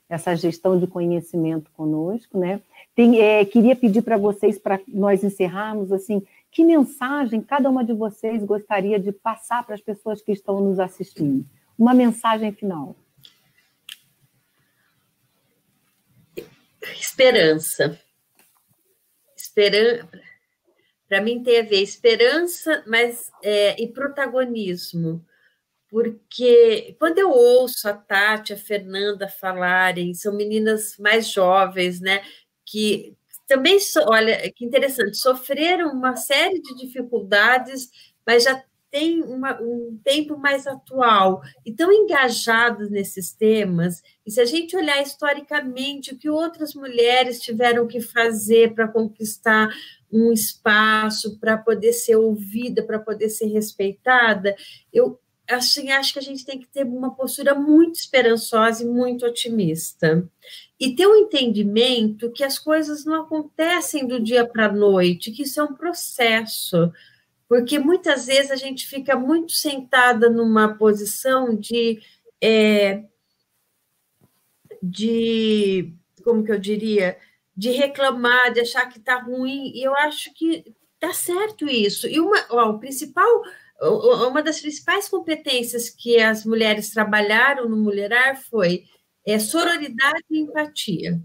essa gestão de conhecimento conosco, né? Tem, é, queria pedir para vocês, para nós encerrarmos, assim, que mensagem cada uma de vocês gostaria de passar para as pessoas que estão nos assistindo? Uma mensagem final. Esperança. Esperança. para mim tem a ver esperança mas, é, e protagonismo. Porque quando eu ouço a Tati, a Fernanda falarem, são meninas mais jovens, né? Que também, olha, que interessante, sofreram uma série de dificuldades, mas já tem uma, um tempo mais atual e tão engajados nesses temas. E se a gente olhar historicamente o que outras mulheres tiveram que fazer para conquistar um espaço, para poder ser ouvida, para poder ser respeitada, eu assim, acho que a gente tem que ter uma postura muito esperançosa e muito otimista. E ter um entendimento que as coisas não acontecem do dia para a noite, que isso é um processo porque muitas vezes a gente fica muito sentada numa posição de, é, de como que eu diria, de reclamar, de achar que está ruim, e eu acho que está certo isso. E uma, ó, o principal, uma das principais competências que as mulheres trabalharam no Mulherar foi é, sororidade e empatia.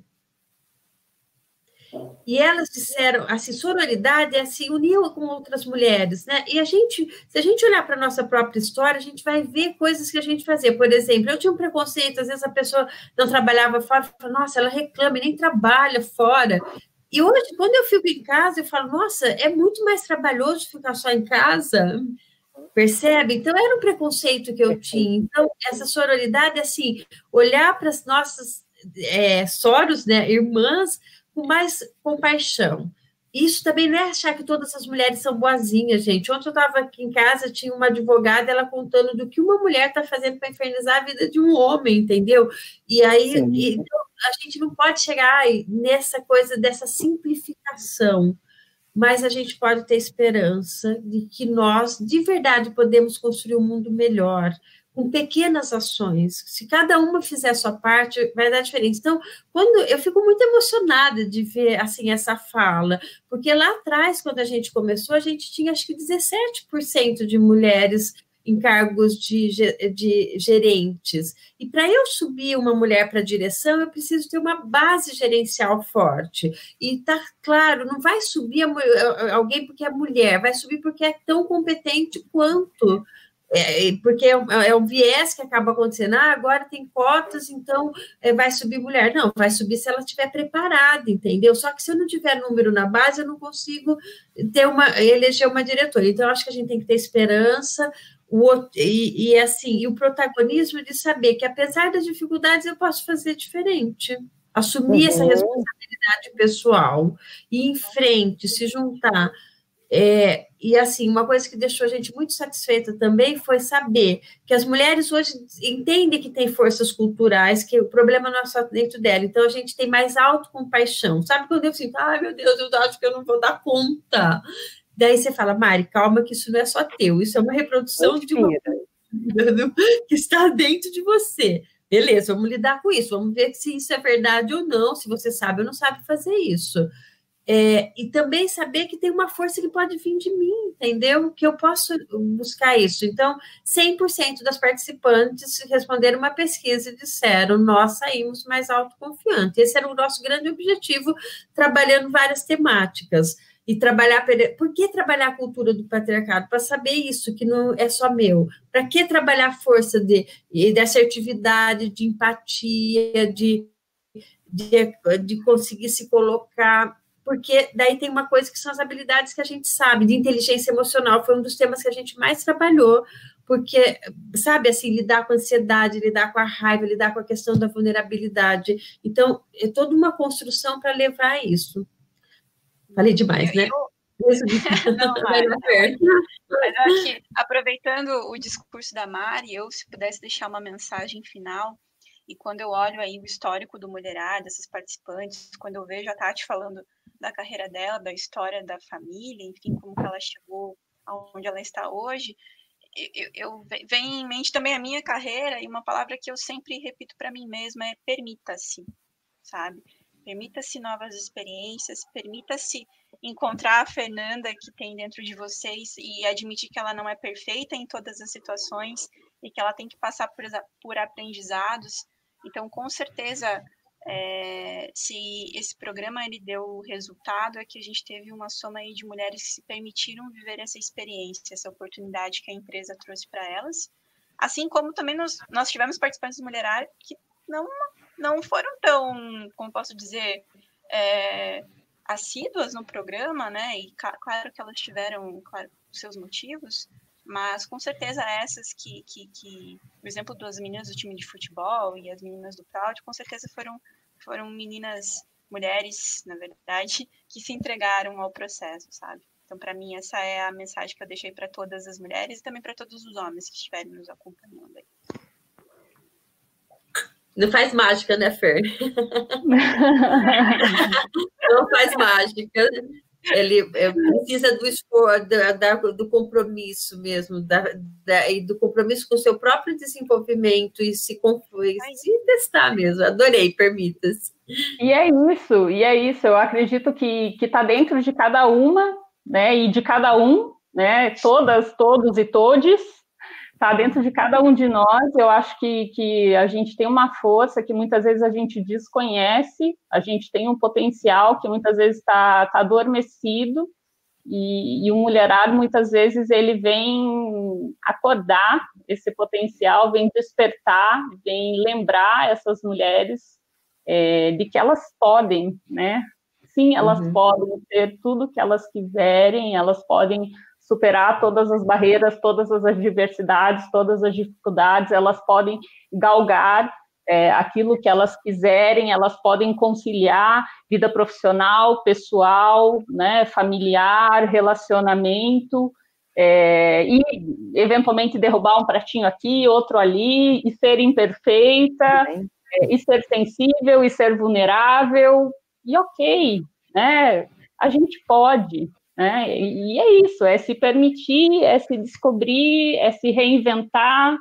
E elas disseram, assim, sororidade é se unir com outras mulheres, né? E a gente, se a gente olhar para a nossa própria história, a gente vai ver coisas que a gente fazia. Por exemplo, eu tinha um preconceito, às vezes a pessoa não trabalhava fora, falo, nossa, ela reclama e nem trabalha fora. E hoje, quando eu fico em casa, eu falo, nossa, é muito mais trabalhoso ficar só em casa. Percebe? Então, era um preconceito que eu tinha. Então, essa sororidade, assim, olhar para as nossas é, soros, né, irmãs, com mais compaixão. Isso também não é achar que todas as mulheres são boazinhas, gente. Ontem eu estava aqui em casa, tinha uma advogada, ela contando do que uma mulher está fazendo para infernizar a vida de um homem, entendeu? E aí e, então, a gente não pode chegar nessa coisa dessa simplificação, mas a gente pode ter esperança de que nós, de verdade, podemos construir um mundo melhor, com pequenas ações. Se cada uma fizer a sua parte, vai dar diferença. Então, quando eu fico muito emocionada de ver assim essa fala, porque lá atrás, quando a gente começou, a gente tinha acho que 17% de mulheres em cargos de, de gerentes. E para eu subir uma mulher para a direção, eu preciso ter uma base gerencial forte. E tá claro, não vai subir alguém porque é mulher, vai subir porque é tão competente quanto é, é, porque é um, é um, viés que acaba acontecendo, ah, agora tem cotas, então é, vai subir mulher. Não, vai subir se ela estiver preparada, entendeu? Só que se eu não tiver número na base, eu não consigo ter uma, eleger uma diretora. Então, acho que a gente tem que ter esperança, o, e, e assim, e o protagonismo de saber que, apesar das dificuldades, eu posso fazer diferente. Assumir uhum. essa responsabilidade pessoal, ir em frente, se juntar é, e assim, uma coisa que deixou a gente muito satisfeita também foi saber que as mulheres hoje entendem que tem forças culturais, que o problema não é só dentro dela. Então a gente tem mais autocompaixão. Sabe quando eu sinto, ai meu Deus, eu acho que eu não vou dar conta. Daí você fala, Mari, calma, que isso não é só teu, isso é uma reprodução de uma que está dentro de você. Beleza, vamos lidar com isso, vamos ver se isso é verdade ou não, se você sabe ou não sabe fazer isso. É, e também saber que tem uma força que pode vir de mim, entendeu? Que eu posso buscar isso. Então, 100% das participantes responderam uma pesquisa e disseram: nós saímos mais autoconfiantes. Esse era o nosso grande objetivo, trabalhando várias temáticas. E trabalhar. Por que trabalhar a cultura do patriarcado? Para saber isso, que não é só meu. Para que trabalhar a força de, de assertividade, de empatia, de, de, de conseguir se colocar porque daí tem uma coisa que são as habilidades que a gente sabe, de inteligência emocional, foi um dos temas que a gente mais trabalhou, porque, sabe, assim, lidar com a ansiedade, lidar com a raiva, lidar com a questão da vulnerabilidade. Então, é toda uma construção para levar a isso. Falei demais, né? Não, Mari, mas acho que, aproveitando o discurso da Mari, eu, se pudesse deixar uma mensagem final, e quando eu olho aí o histórico do Mulherar, dessas participantes, quando eu vejo a Tati falando da carreira dela, da história da família, enfim, como que ela chegou aonde ela está hoje, eu, eu vem em mente também a minha carreira e uma palavra que eu sempre repito para mim mesma é permita-se, sabe? Permita-se novas experiências, permita-se encontrar a Fernanda que tem dentro de vocês e admitir que ela não é perfeita em todas as situações e que ela tem que passar por, por aprendizados. Então, com certeza, é, se esse programa ele deu resultado é que a gente teve uma soma aí de mulheres que se permitiram viver essa experiência, essa oportunidade que a empresa trouxe para elas, assim como também nós, nós tivemos participantes do Mulherar que não, não foram tão, como posso dizer, é, assíduas no programa, né? E claro que elas tiveram claro, seus motivos, mas com certeza essas que, que, que, o exemplo das meninas do time de futebol e as meninas do Proud, com certeza foram, foram meninas, mulheres, na verdade, que se entregaram ao processo, sabe? Então, para mim, essa é a mensagem que eu deixei para todas as mulheres e também para todos os homens que estiverem nos acompanhando aí. Não faz mágica, né, Fer? Não faz mágica ele precisa do esforço, do, do compromisso mesmo, da, da, e do compromisso com o seu próprio desenvolvimento e se, e se testar mesmo. Adorei, permita-se. E é isso, e é isso. Eu acredito que está dentro de cada uma, né, e de cada um, né, todas, todos e todes, está dentro de cada um de nós. Eu acho que, que a gente tem uma força que muitas vezes a gente desconhece, a gente tem um potencial que muitas vezes está tá adormecido, e, e o mulherado, muitas vezes, ele vem acordar esse potencial, vem despertar, vem lembrar essas mulheres é, de que elas podem, né? Sim, elas uhum. podem ter tudo que elas quiserem, elas podem superar todas as barreiras, todas as adversidades, todas as dificuldades, elas podem galgar é, aquilo que elas quiserem, elas podem conciliar vida profissional, pessoal, né, familiar, relacionamento, é, e eventualmente derrubar um pratinho aqui, outro ali, e ser imperfeita, é, e ser sensível, e ser vulnerável, e ok, né? A gente pode, né? E é isso, é se permitir, é se descobrir, é se reinventar.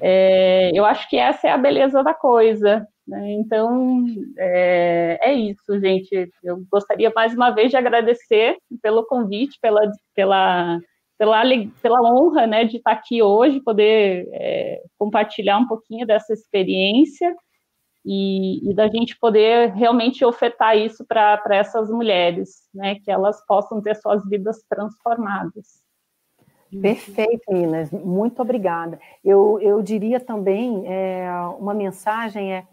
É, eu acho que essa é a beleza da coisa. Né? Então, é, é, isso, gente. Eu gostaria mais uma vez de agradecer pelo convite, pela, pela, pela, pela honra né, de estar aqui hoje, poder é, compartilhar um pouquinho dessa experiência e, e da gente poder realmente ofertar isso para essas mulheres, né, que elas possam ter suas vidas transformadas. Perfeito, Minas, muito obrigada. Eu, eu diria também, é, uma mensagem é,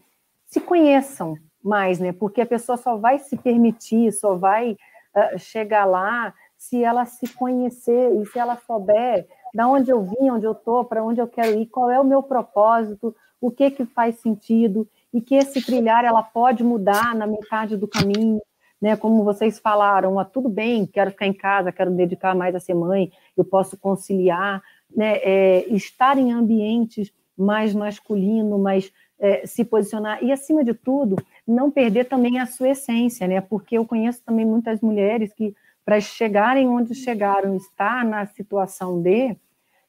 se conheçam mais, né, porque a pessoa só vai se permitir, só vai uh, chegar lá se ela se conhecer e se ela souber da onde eu vim, onde eu estou, para onde eu quero ir, qual é o meu propósito, o que que faz sentido, e que esse trilhar ela pode mudar na metade do caminho, né? Como vocês falaram, ah, tudo bem, quero ficar em casa, quero dedicar mais a ser mãe, eu posso conciliar, né? É, estar em ambientes mais masculino, mais é, se posicionar e acima de tudo não perder também a sua essência, né? Porque eu conheço também muitas mulheres que para chegarem onde chegaram, estar na situação de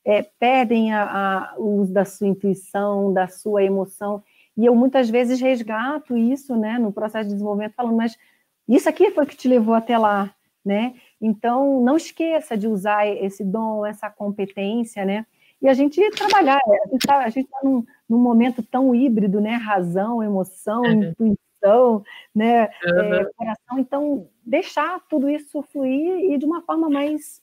é, perdem a, a, o uso da sua intuição, da sua emoção e eu muitas vezes resgato isso, né, no processo de desenvolvimento, falando, mas isso aqui foi que te levou até lá, né? Então, não esqueça de usar esse dom, essa competência, né? E a gente trabalhar, a gente está tá num, num, momento tão híbrido, né? Razão, emoção, uhum. intuição, né? Uhum. É, coração. Então, deixar tudo isso fluir e de uma forma mais,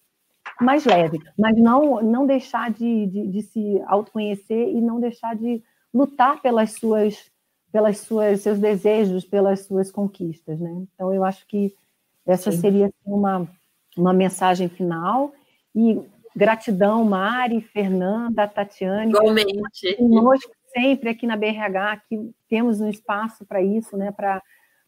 mais leve, mas não, não deixar de, de, de se autoconhecer e não deixar de lutar pelas suas pelas suas seus desejos, pelas suas conquistas, né? Então eu acho que essa Sim. seria assim, uma uma mensagem final e gratidão Mari, Fernanda, Tatiane, igualmente conosco sempre aqui na BRH que temos um espaço para isso, né? Para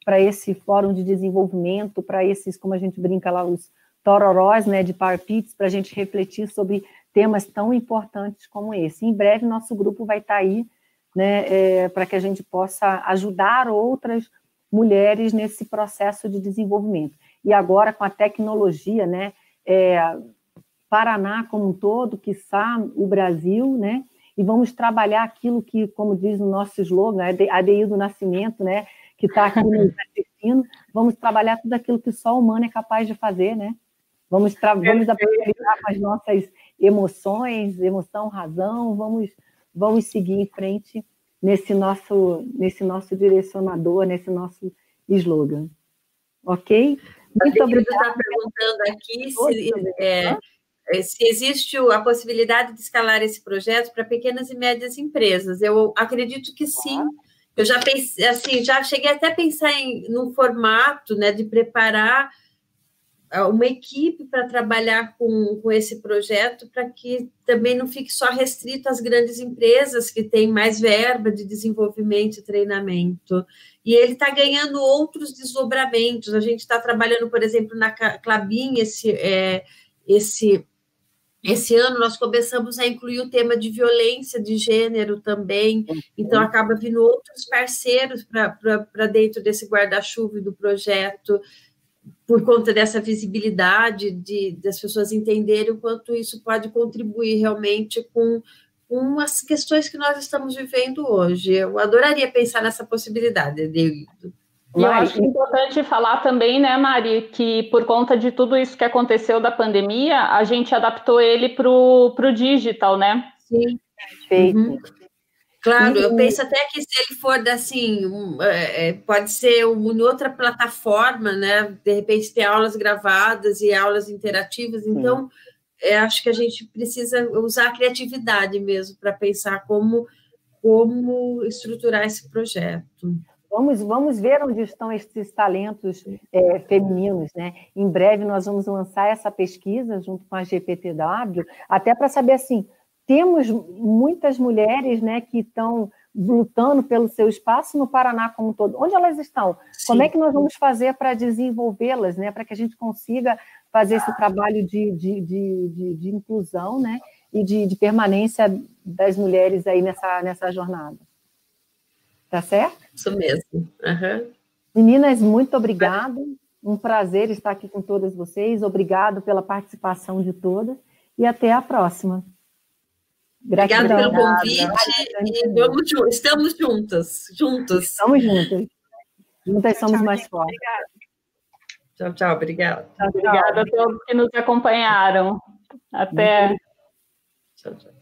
para esse fórum de desenvolvimento, para esses, como a gente brinca lá, os tororós, né, de Power Pits, para a gente refletir sobre temas tão importantes como esse. Em breve, nosso grupo vai estar tá aí né, é, para que a gente possa ajudar outras mulheres nesse processo de desenvolvimento. E agora, com a tecnologia, né, é, Paraná como um todo, que está o Brasil, né, e vamos trabalhar aquilo que, como diz o nosso slogan, ADI do Nascimento, né, que está aqui no assistindo, vamos trabalhar tudo aquilo que só o humano é capaz de fazer, né? Vamos, vamos aproveitar com as nossas emoções, emoção, razão, vamos vamos seguir em frente nesse nosso, nesse nosso direcionador, nesse nosso slogan. Ok? Muito obrigada. está perguntando aqui se, é, é, se existe a possibilidade de escalar esse projeto para pequenas e médias empresas. Eu acredito que sim. Eu já pensei, assim, já cheguei até a pensar em no formato, né, de preparar uma equipe para trabalhar com, com esse projeto, para que também não fique só restrito às grandes empresas que têm mais verba de desenvolvimento e treinamento. E ele está ganhando outros desdobramentos. A gente está trabalhando, por exemplo, na Clabin, esse, é, esse, esse ano nós começamos a incluir o tema de violência de gênero também, então acaba vindo outros parceiros para dentro desse guarda-chuva do projeto por conta dessa visibilidade, de, das pessoas entenderem o quanto isso pode contribuir realmente com, com as questões que nós estamos vivendo hoje. Eu adoraria pensar nessa possibilidade, de E eu acho importante falar também, né, Mari, que por conta de tudo isso que aconteceu da pandemia, a gente adaptou ele para o digital, né? Sim. Perfeito. Uhum. Claro, eu penso até que se ele for assim, um, é, é pode ser um, em outra plataforma, né? De repente ter aulas gravadas e aulas interativas. Então, é, acho que a gente precisa usar a criatividade mesmo para pensar como, como estruturar esse projeto. Vamos, vamos ver onde estão esses talentos é, femininos, né? Em breve nós vamos lançar essa pesquisa junto com a GPTW, até para saber assim temos muitas mulheres né, que estão lutando pelo seu espaço no Paraná como um todo. Onde elas estão? Sim. Como é que nós vamos fazer para desenvolvê-las, né, para que a gente consiga fazer esse trabalho de, de, de, de, de inclusão né, e de, de permanência das mulheres aí nessa, nessa jornada? Tá certo? Isso mesmo. Uhum. Meninas, muito obrigada. Um prazer estar aqui com todas vocês. Obrigado pela participação de todas e até a próxima. Gratidão. Obrigada pelo convite e vamos, estamos juntas, juntos. Estamos juntas. Juntas somos tchau, mais fortes. Tchau, tchau, obrigada. Obrigada a todos que nos acompanharam. Até. Tchau, tchau.